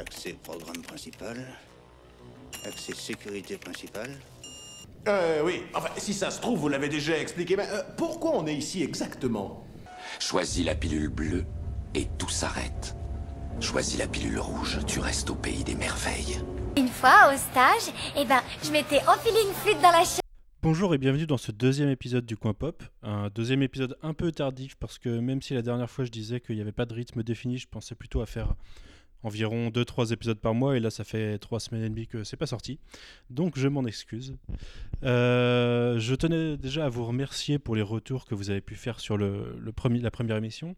Accès programme principal. Accès sécurité principale. Euh, oui. Enfin, si ça se trouve, vous l'avez déjà expliqué, mais euh, pourquoi on est ici exactement? Choisis la pilule bleue et tout s'arrête. Choisis la pilule rouge, tu restes au pays des merveilles. Une fois, au stage, eh ben, je m'étais enfilé une flûte dans la chair. Bonjour et bienvenue dans ce deuxième épisode du Coin Pop. Un deuxième épisode un peu tardif parce que même si la dernière fois je disais qu'il n'y avait pas de rythme défini, je pensais plutôt à faire environ 2-3 épisodes par mois et là ça fait 3 semaines et demie que c'est pas sorti. Donc je m'en excuse. Euh, je tenais déjà à vous remercier pour les retours que vous avez pu faire sur le, premier, la première émission.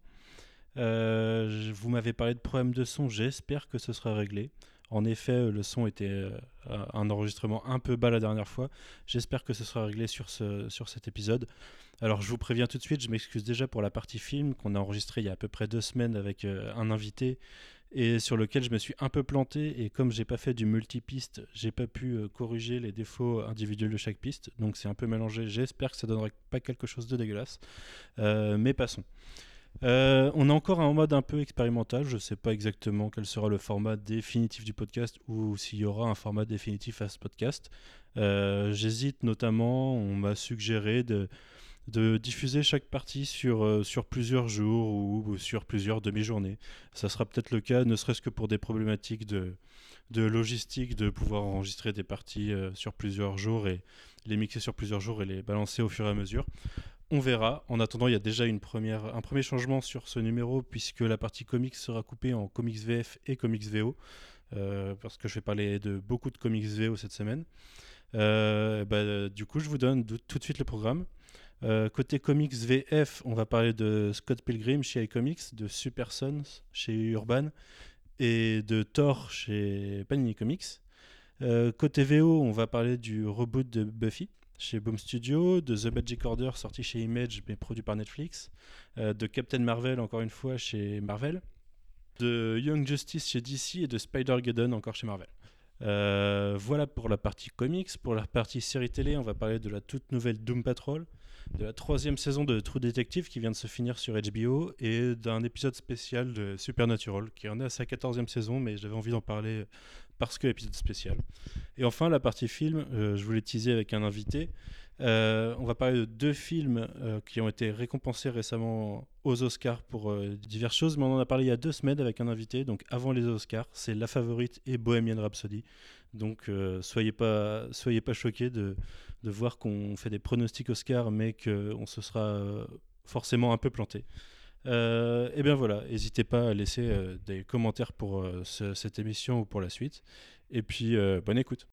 Euh, vous m'avez parlé de problèmes de son, j'espère que ce sera réglé. En effet, le son était euh, un enregistrement un peu bas la dernière fois. J'espère que ce sera réglé sur, ce, sur cet épisode. Alors je vous préviens tout de suite, je m'excuse déjà pour la partie film qu'on a enregistrée il y a à peu près deux semaines avec euh, un invité et sur lequel je me suis un peu planté et comme j'ai pas fait du multipiste, j'ai pas pu euh, corriger les défauts individuels de chaque piste, donc c'est un peu mélangé. J'espère que ça donnerait pas quelque chose de dégueulasse, Euh, mais passons. Euh, on est encore en mode un peu expérimental. Je sais pas exactement quel sera le format définitif du podcast ou s'il y aura un format définitif à ce podcast. J'hésite notamment. On m'a suggéré de, de diffuser chaque partie sur, euh, sur plusieurs jours ou, sur plusieurs demi-journées. Ça sera peut-être le cas, ne serait-ce que pour des problématiques de, de logistique, de pouvoir enregistrer des parties euh, sur plusieurs jours et les mixer sur plusieurs jours et les balancer au fur et à mesure. On verra. En attendant, il y a déjà une première, un premier changement sur ce numéro puisque la partie comics sera coupée en comics VF et comics VO. euh, parce que je vais parler de beaucoup de comics VO cette semaine. Bah, du coup, je vous donne tout de suite le programme. Euh, côté comics VF, on va parler de Scott Pilgrim chez iComics, de Super Sons chez Urban et de Thor chez Panini Comics. Euh, côté VO, on va parler du reboot de Buffy chez Boom Studio, de The Magic Order sorti chez Image mais produit par Netflix, euh, de Captain Marvel encore une fois chez Marvel, de Young Justice chez DC et de Spider-Geddon encore chez Marvel. Voilà pour la partie comics. Pour la partie série télé, on va parler de la toute nouvelle Doom Patrol, de la troisième saison de True Detective qui vient de se finir sur HBO et d'un épisode spécial de Supernatural qui en est à sa quatorzième saison, mais j'avais envie d'en parler parce que épisode spécial. Et enfin, la partie film, euh, je voulais teaser avec un invité. Euh, on va parler de deux films euh, qui ont été récompensés récemment aux Oscars pour diverses choses, mais on en a parlé il y a deux semaines avec un invité, donc avant les Oscars, c'est La Favorite et Bohemian Rhapsody. Donc soyez pas soyez pas choqués de, de voir qu'on fait des pronostics Oscars, mais qu'on se sera euh, forcément un peu planté. Euh, et bien voilà, n'hésitez pas à laisser euh, des commentaires pour euh, ce- cette émission ou pour la suite. Et puis, bonne écoute.